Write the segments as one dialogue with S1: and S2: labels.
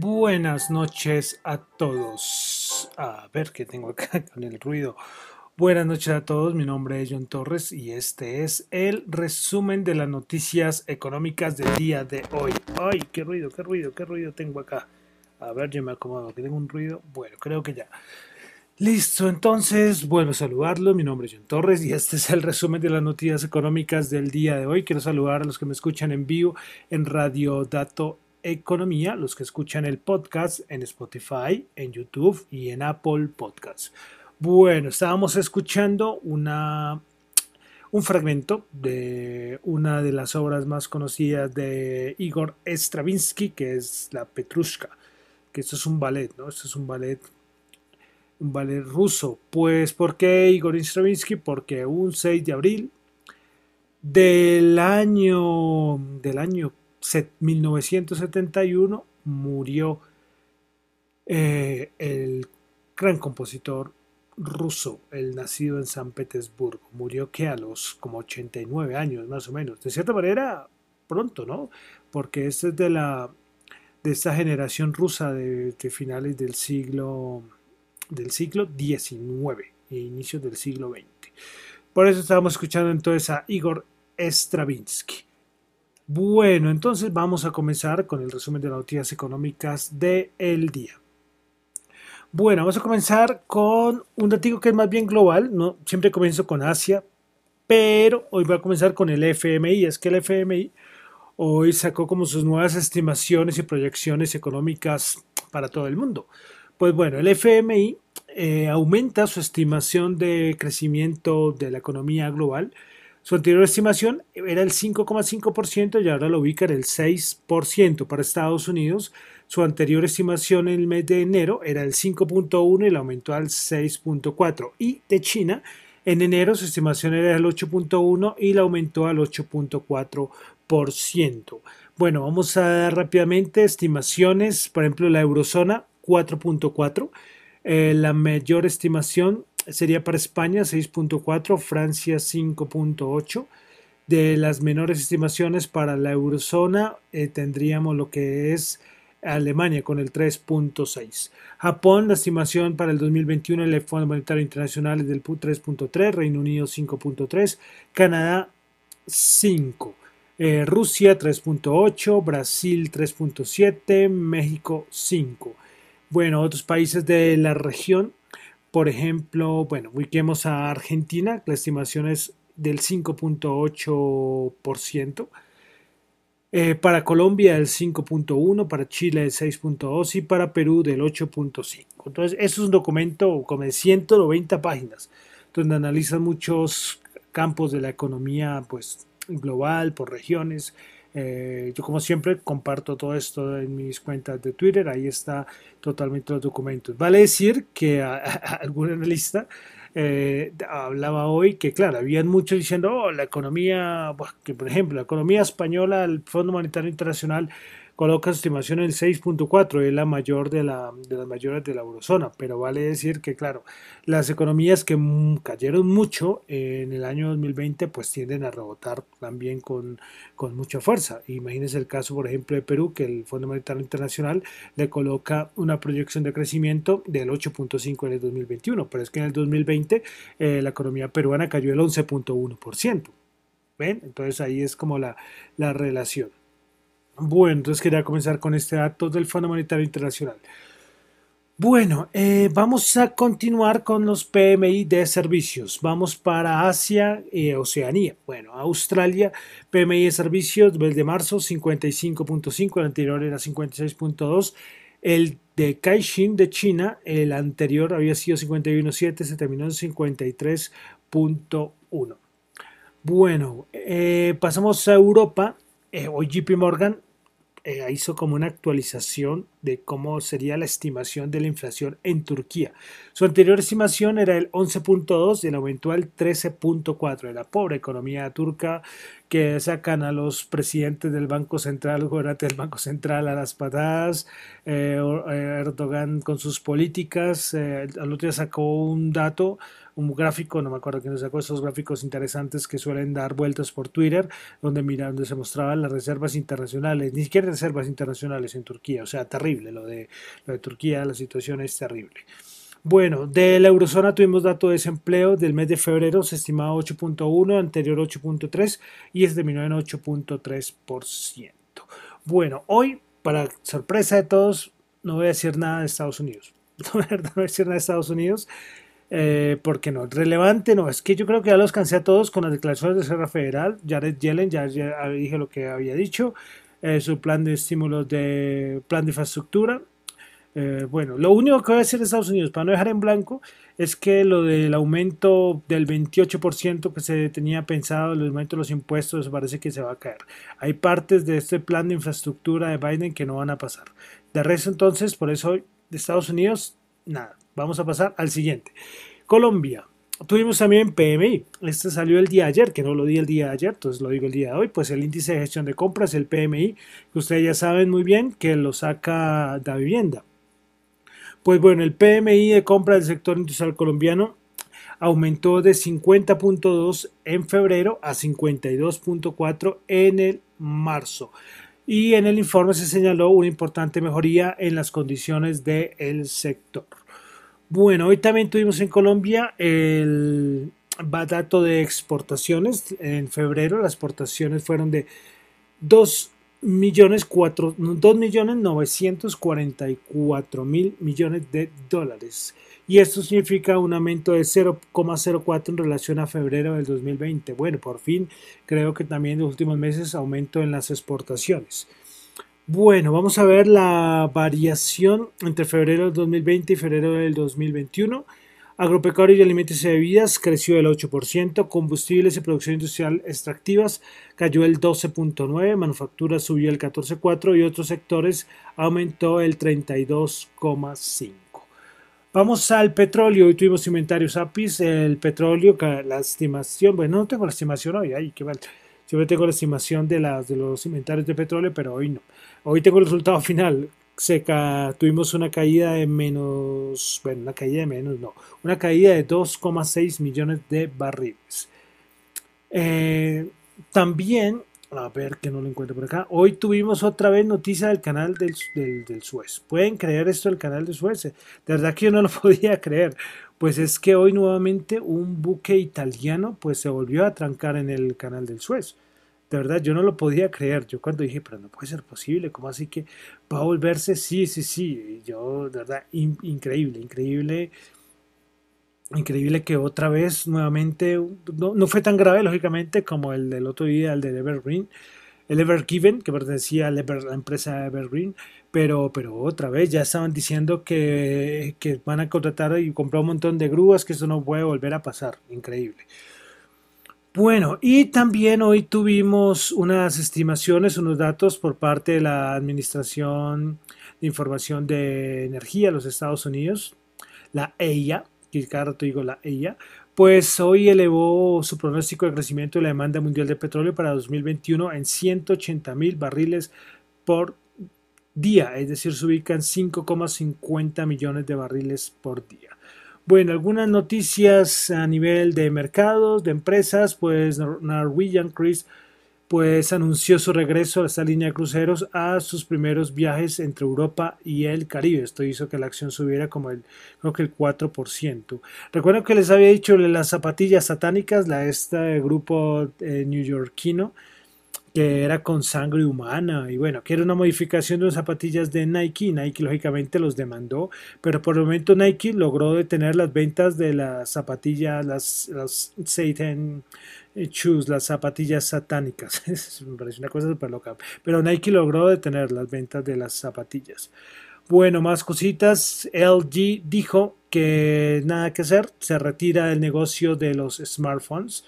S1: Buenas noches a todos. A ver qué tengo acá con el ruido. Buenas noches a todos, mi nombre es John Torres y este es el resumen de las noticias económicas del día de hoy. Ay, qué ruido, qué ruido, qué ruido tengo acá. A ver, yo me acomodo, que tengo un ruido. Bueno, creo que ya. Listo, entonces vuelvo a saludarlo. Mi nombre es John Torres y este es el resumen de las noticias económicas del día de hoy. Quiero saludar a los que me escuchan en vivo en Radio Dato Economía, los que escuchan el podcast en Spotify, en YouTube y en Apple Podcasts. Bueno, estábamos escuchando una, un fragmento de una de las obras más conocidas de Igor Stravinsky, que es La Petrushka, que esto es un ballet, ¿no? Esto es un ballet un ballet ruso. Pues, ¿por qué Igor Stravinsky? Porque un 6 de abril del año, del año 1971 murió eh, el gran compositor ruso, el nacido en San Petersburgo. Murió que a los como 89 años más o menos. De cierta manera, pronto, ¿no? Porque este es de la de esta generación rusa de, finales del siglo del siglo XIX e inicios del siglo XX. Por eso estábamos escuchando entonces a Igor Stravinsky. Bueno, entonces vamos a comenzar con el resumen de las noticias económicas del día. Bueno, vamos a comenzar con un dato que es más bien global, ¿no? Siempre comienzo con Asia, pero hoy voy a comenzar con el FMI. Es que el FMI hoy sacó como sus nuevas estimaciones y proyecciones económicas para todo el mundo. Pues bueno, el FMI eh, aumenta su estimación de crecimiento de la economía global. Su anterior estimación era el 5,5% y ahora lo ubica en el 6% para Estados Unidos. Su anterior estimación en el mes de enero era el 5.1 y la aumentó al 6.4. Y de China, en enero su estimación era el 8.1 y la aumentó al 8.4%. Bueno, vamos a dar rápidamente estimaciones. Por ejemplo, la eurozona 4.4. Eh, la mayor estimación sería para España 6.4, Francia 5.8. De las menores estimaciones para la eurozona eh, tendríamos lo que es Alemania con el 3.6. Japón, la estimación para el 2021 el Fondo Monetario Internacional es del 3.3, Reino Unido 5.3, Canadá 5. Eh, Rusia 3.8, Brasil 3.7, México 5. Bueno, otros países de la región, por ejemplo, bueno, ubiquemos a Argentina, la estimación es del 5.8%. Eh, para Colombia el 5.1, para Chile el 6.2 y para Perú del 8.5. Entonces, eso es un documento como de 190 páginas, donde analiza muchos campos de la economía pues, global, por regiones, eh, yo como siempre comparto todo esto en mis cuentas de Twitter, ahí está totalmente los documentos. Vale decir que algún analista eh, hablaba hoy que, claro, habían muchos diciendo, oh, la economía, que por ejemplo, la economía española, el Fondo Monetario Internacional coloca su estimación en 6.4, es la mayor de, la, de las mayores de la eurozona, pero vale decir que, claro, las economías que cayeron mucho en el año 2020, pues tienden a rebotar también con, con mucha fuerza. Imagínense el caso, por ejemplo, de Perú, que el Fondo Monetario Internacional le coloca una proyección de crecimiento del 8.5 en el 2021, pero es que en el 2020 eh, la economía peruana cayó el 11.1%. ¿Ven? Entonces ahí es como la, la relación. Bueno, entonces quería comenzar con este dato del Fondo Monetario Internacional. Bueno, eh, vamos a continuar con los PMI de servicios. Vamos para Asia y Oceanía. Bueno, Australia, PMI de servicios del de marzo 55.5, el anterior era 56.2. El de Caixin de China, el anterior había sido 51.7, se terminó en 53.1. Bueno, eh, pasamos a Europa. Eh, hoy JP Morgan eh, hizo como una actualización de cómo sería la estimación de la inflación en Turquía. Su anterior estimación era el 11.2 y el aumentó al 13.4 de la pobre economía turca que sacan a los presidentes del Banco Central, gobernantes del Banco Central a las patadas, eh, Erdogan con sus políticas, eh, al otro día sacó un dato un gráfico, no me acuerdo quién sacó esos gráficos interesantes que suelen dar vueltas por Twitter, donde mira, donde se mostraban las reservas internacionales, ni siquiera reservas internacionales en Turquía, o sea, terrible lo de, lo de Turquía, la situación es terrible. Bueno, de la eurozona tuvimos dato de desempleo del mes de febrero, se estimaba 8.1, anterior 8.3 y se terminó en 8.3%. Bueno, hoy, para sorpresa de todos, no voy a decir nada de Estados Unidos. No, voy a decir nada de Estados Unidos. Eh, porque no, relevante no, es que yo creo que ya los cansé a todos con las declaraciones de Reserva Federal, Jared Yellen, ya, dije lo que había dicho, eh, su plan de estímulos de plan de infraestructura, eh, bueno, lo único que voy a decir de Estados Unidos, para no dejar en blanco, es que lo del aumento del 28% que se tenía pensado, el aumento de los impuestos, parece que se va a caer. Hay partes de este plan de infraestructura de Biden que no van a pasar. De resto, entonces, por eso de Estados Unidos, nada. Vamos a pasar al siguiente. Colombia. Tuvimos también PMI. Este salió el día ayer, que no lo di el día de ayer, entonces lo digo el día de hoy. Pues el índice de gestión de compras, el PMI, que ustedes ya saben muy bien que lo saca la vivienda. Pues bueno, el PMI de compra del sector industrial colombiano aumentó de 50.2 en febrero a 52.4 en el marzo. Y en el informe se señaló una importante mejoría en las condiciones del sector. Bueno, hoy también tuvimos en Colombia el dato de exportaciones. En febrero las exportaciones fueron de 2 millones millones novecientos cuarenta y cuatro mil millones de dólares y esto significa un aumento de 0,04 en relación a febrero del 2020. Bueno, por fin creo que también en los últimos meses aumento en las exportaciones. Bueno, vamos a ver la variación entre febrero del 2020 y febrero del 2021. Agropecuario y alimentos y bebidas creció del 8%, combustibles y producción industrial extractivas cayó el 12.9%, manufactura subió el 14.4% y otros sectores aumentó el 32.5%. Vamos al petróleo. Hoy tuvimos inventarios APIS. El petróleo, la estimación, bueno, no tengo la estimación hoy, ay, qué mal. Siempre tengo la estimación de, las, de los inventarios de petróleo, pero hoy no. Hoy tengo el resultado final tuvimos una caída de menos, bueno, una caída de menos, no, una caída de 2,6 millones de barriles. Eh, también, a ver que no lo encuentro por acá, hoy tuvimos otra vez noticia del canal del, del, Suez. ¿Pueden creer esto del canal del Suez? De verdad que yo no lo podía creer. Pues es que hoy nuevamente un buque italiano pues se volvió a trancar en el canal del Suez de verdad yo no lo podía creer. Yo cuando dije, pero no puede ser posible, ¿cómo así que va a volverse? Sí, sí, sí. Yo, de verdad, increíble, increíble. Increíble que otra vez nuevamente, no, fue tan grave lógicamente como el del otro día, el de Evergreen, el Evergiven, que pertenecía a la empresa Evergreen, pero, pero otra vez ya estaban diciendo que, que van a contratar y comprar un montón de grúas, que eso no puede volver a pasar. Increíble. Bueno, y también hoy tuvimos unas estimaciones, unos datos por parte de la Administración de Información de Energía de los Estados Unidos, la EIA, que cada rato digo la EIA, pues hoy elevó su pronóstico de crecimiento de la demanda mundial de petróleo para 2021 en 180 mil barriles por día, es decir, se ubican 5,50 millones de barriles por día. Bueno, algunas noticias a nivel de mercados, de empresas, pues Norwegian Cruise pues anunció su regreso a esta línea de cruceros a sus primeros viajes entre Europa y el Caribe. Esto hizo que la acción subiera como el, creo que el 4%. Recuerdo que les había dicho las zapatillas satánicas, la este grupo eh, que era con sangre humana y bueno, que era una modificación de las zapatillas de Nike. Nike lógicamente los demandó, pero por el momento Nike logró detener las ventas de las zapatillas, las, las Satan Shoes, las zapatillas satánicas. Me parece una cosa súper loca, pero Nike logró detener las ventas de las zapatillas. Bueno, más cositas. LG dijo que nada que hacer, se retira del negocio de los smartphones.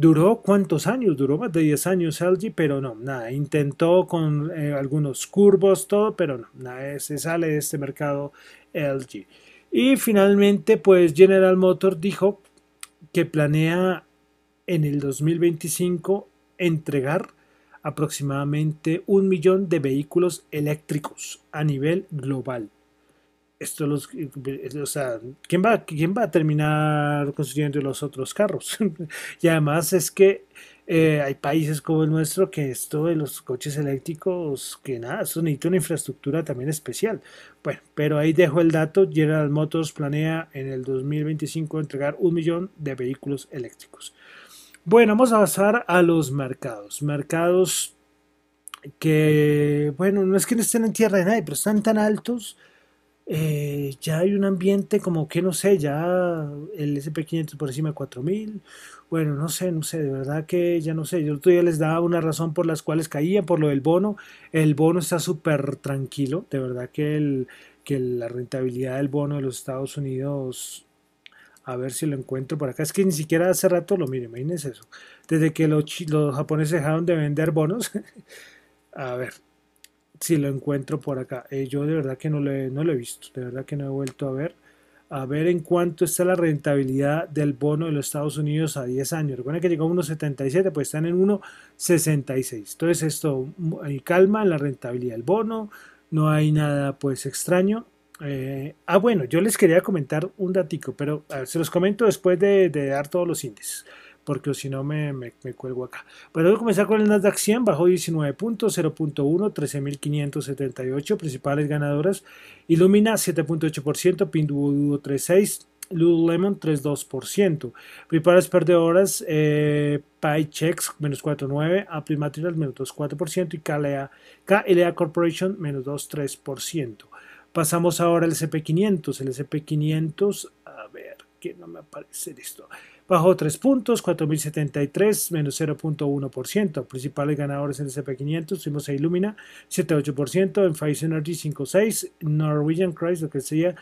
S1: Duró cuántos años, duró más de 10 años LG, pero no, nada, intentó con eh, algunos curvos, todo, pero no, nada, se sale de este mercado LG. Y finalmente, pues General Motors dijo que planea en el 2025 entregar aproximadamente un millón de vehículos eléctricos a nivel global esto los, o sea, ¿quién va, ¿quién va a terminar construyendo los otros carros? y además es que Eh, hay países como el nuestro que esto de los coches eléctricos, que nada, esto necesita una infraestructura también especial. Bueno, pero ahí dejo el dato. General Motors planea en el 2025 entregar un millón de vehículos eléctricos. Bueno, vamos a pasar a los mercados. Mercados que, bueno, no es que no estén en tierra de nadie, pero están tan altos. Eh, ya hay un ambiente como que no sé, ya el SP500 por encima de 4000. Bueno, no sé, no sé, de verdad que ya no sé. Yo todavía les daba una razón por las cuales caían, por lo del bono. El bono está súper tranquilo, de verdad que, el, que la rentabilidad del bono de los Estados Unidos a ver si lo encuentro por acá. Es que ni siquiera hace rato lo mire, imagínense eso. Desde que los, los japoneses dejaron de vender bonos, a ver si lo encuentro por acá. Eh, yo de verdad que no lo, he, no he visto, de verdad que no he vuelto a ver. A ver en cuánto está la rentabilidad del bono de los Estados Unidos a 10 años. Recuerden que llegó a 1,77, pues están en 1,66. Entonces esto, hay calma en la rentabilidad del bono, no hay nada pues extraño. Eh, ah, bueno, yo les quería comentar un datico, pero se los comento después de, dar todos los índices, porque si no me, me, cuelgo acá. Voy a comenzar con el Nasdaq 100, bajó 19 puntos, 0.1, 13.578, principales ganadoras. Illumina 7.8%, Pinduoduo 3.6%. Lululemon 3.2%. Principales perdedoras, eh, PyChex menos 4.9%, Apple menos 2.4% y KLA, KLA Corporation menos 2.3%. Pasamos ahora al SP500. El SP500, a ver, que no me aparece esto. Bajó 3 puntos, 4.073, menos 0.1%. Principales ganadores en el SP500, tuvimos a Illumina, 7.8%, en Pfizer Energy 5.6%, Norwegian Christ, lo que sería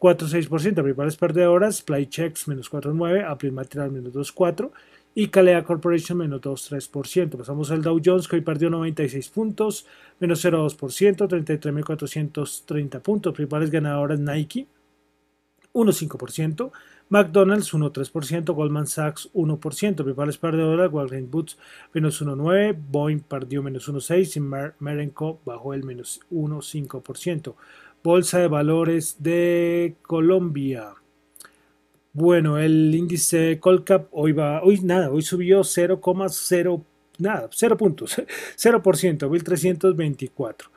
S1: 4.6%. Principales perdedoras, Playchecks menos 4.9%, Apple Material menos 2.4%, y Calea Corporation menos 2,3%. Pasamos al Dow Jones que hoy perdió 96 puntos, menos 0,2%, 33.430 puntos. Principales ganadoras Nike, 1,5%, McDonald's 1,3%, Goldman Sachs 1%, principales perdedoras Walgreens Boots menos 1,9%, Boeing perdió menos 1,6% y Merenco bajó el menos 1,5%. Bolsa de Valores de Colombia. Bueno, el índice Colcap hoy va, hoy nada, hoy subió 0,0 nada, 0 puntos, 0%, 1324.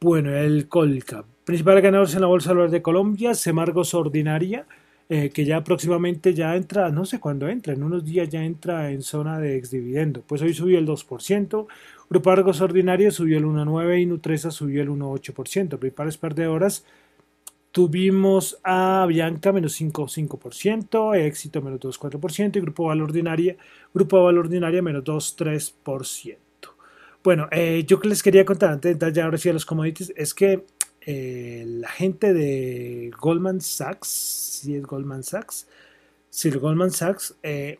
S1: Bueno, el Colcap. Principal ganador en la Bolsa de de Colombia, Semargos Ordinaria, eh, que ya próximamente ya entra, no sé cuándo entra, en unos días ya entra en zona de exdividendo. Pues hoy subió el 2%, Grupo Argos Ordinaria subió el 1,9% y Nutresa subió el 1,8%. Principales perdedoras, Tuvimos a Bianca menos 5,5%, Éxito menos 2,4% y Grupo Valor Ordinaria, Grupo Valor Ordinaria menos 2,3%. Bueno, eh, yo que les quería contar antes de entrar ya ahora sí a los commodities es que eh, la gente de Goldman Sachs, si es Goldman Sachs, si el Goldman Sachs eh,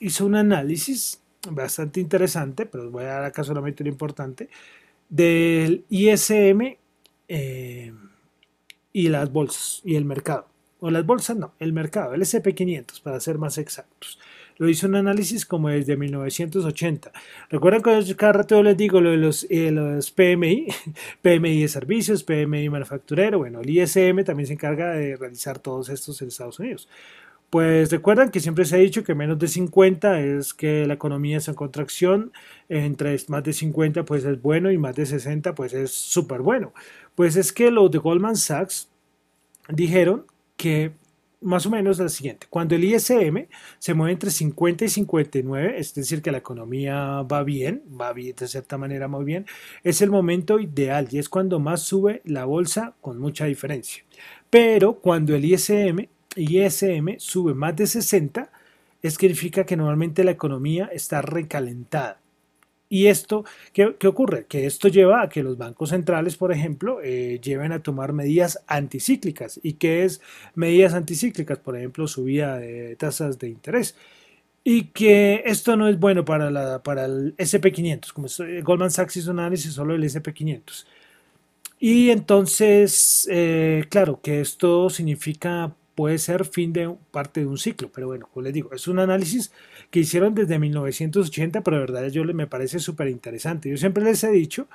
S1: hizo un análisis bastante interesante, pero voy a dar acá solamente lo importante, del ISM y las bolsas y el mercado. O las bolsas no, el mercado, el SP500 para ser más exactos. Lo hizo un análisis como desde 1980. Recuerdan que cada rato les digo lo de los, eh, PMI, PMI de servicios, PMI manufacturero. Bueno, el ISM también se encarga de realizar todos estos en Estados Unidos. Pues recuerdan que siempre se ha dicho que menos de 50 es que la economía es en contracción, entre más de 50 pues es bueno y más de 60 pues es súper bueno. Pues es que los de Goldman Sachs dijeron que más o menos la siguiente, cuando el ISM se mueve entre 50 y 59, es decir, que la economía va bien, va bien de cierta manera muy bien, es el momento ideal y es cuando más sube la bolsa con mucha diferencia. Pero cuando el ISM, ISM sube más de 60, es significa que normalmente la economía está recalentada. ¿Y esto qué, ocurre? Que esto lleva a que los bancos centrales, por ejemplo, eh, lleven a tomar medidas anticíclicas. ¿Y qué es medidas anticíclicas? Por ejemplo, subida de tasas de interés. Y que esto no es bueno para, la, para el SP500, como Goldman Sachs hizo un análisis solo del SP500. Y entonces, eh, claro, que esto significa puede ser fin de parte de un ciclo, pero bueno, como les digo, es un análisis que hicieron desde 1980, pero de verdad yo me parece súper interesante. Yo siempre les he dicho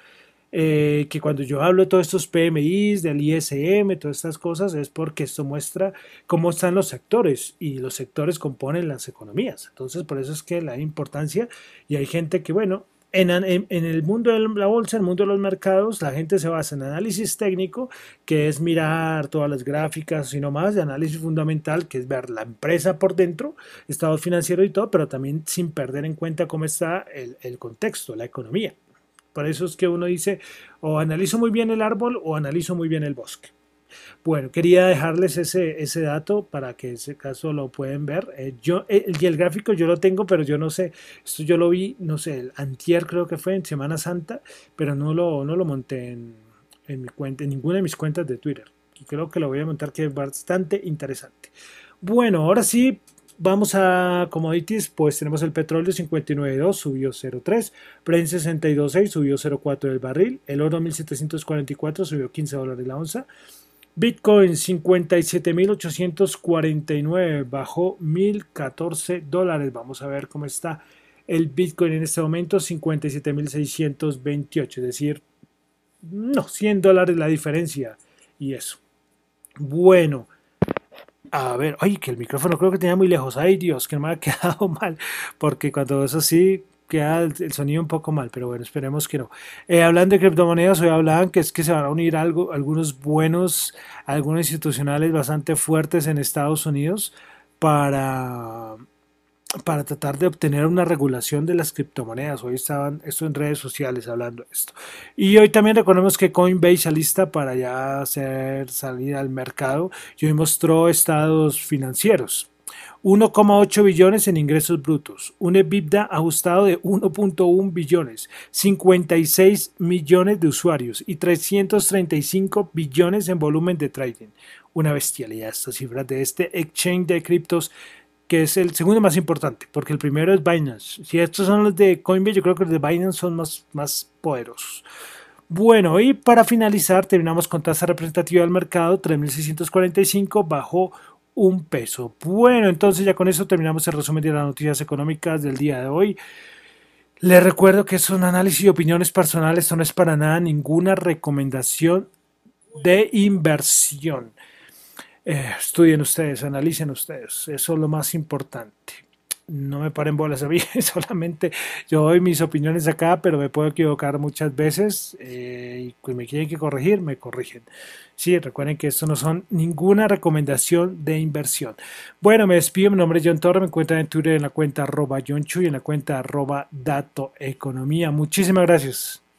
S1: eh, que cuando yo hablo de todos estos PMIs, del ISM, todas estas cosas, es porque esto muestra cómo están los sectores y los sectores componen las economías. Entonces, por eso es que la importancia y hay gente que, bueno, en, el mundo de la bolsa, en el mundo de los mercados, la gente se basa en análisis técnico, que es mirar todas las gráficas y no más, de análisis fundamental, que es ver la empresa por dentro, estado financiero y todo, pero también sin perder en cuenta cómo está el, el contexto, la economía. Por eso es que uno dice, o analizo muy bien el árbol o analizo muy bien el bosque. Bueno, quería dejarles ese, ese dato para que ese caso lo pueden ver. Eh, yo, eh, y el gráfico yo lo tengo, pero yo no sé, esto yo lo vi, no sé, el antier creo que fue en Semana Santa, pero no lo, no lo monté en, en mi cuenta, en ninguna de mis cuentas de Twitter. Y creo que lo voy a montar que es bastante interesante. Bueno, ahora sí, vamos a commodities, pues tenemos el petróleo 59.2, subió 0.3, Brent 62.6, subió 0.4 el barril, el oro 1744, subió 15 dólares la onza, Bitcoin 57.849, bajó 1.014 dólares. Vamos a ver cómo está el Bitcoin en este momento, 57.628, es decir, no, 100 dólares la diferencia y eso. Bueno, a ver, ay, que el micrófono creo que tenía muy lejos. Ay, Dios, que no me ha quedado mal, porque cuando es así, queda el, sonido un poco mal, pero bueno, esperemos que no. Eh, hablando de criptomonedas, hoy hablaban que es que se van a unir algo, algunos buenos, algunos institucionales bastante fuertes en Estados Unidos para, para tratar de obtener una regulación de las criptomonedas. Hoy estaban esto en redes sociales hablando de esto. Y hoy también recordemos que Coinbase alista para ya hacer salir al mercado y hoy mostró estados financieros. 1,8 billones en ingresos brutos, un EBITDA ajustado de 1.1 billones, 56 millones de usuarios y 335 billones en volumen de trading. Una bestialidad estas cifras de este exchange de criptos que es el segundo más importante, porque el primero es Binance. Si estos son los de Coinbase, yo creo que los de Binance son más, más poderosos. Bueno, y para finalizar, terminamos con tasa representativa del mercado, 3.645, bajo un peso. Bueno, entonces ya con eso terminamos el resumen de las noticias económicas del día de hoy. Les recuerdo que es un análisis y opiniones personales, no es para nada ninguna recomendación de inversión. Eh, estudien ustedes, analicen ustedes, eso es lo más importante no me paren bolas a mí, solamente yo doy mis opiniones acá, pero me puedo equivocar muchas veces eh, y pues me quieren que corregir, me corrigen. Sí, recuerden que esto no son ninguna recomendación de inversión. Bueno, me despido, mi nombre es John Torre, me encuentran en Twitter en la cuenta arroba John Chu y en la cuenta arroba Dato Economía. Muchísimas gracias.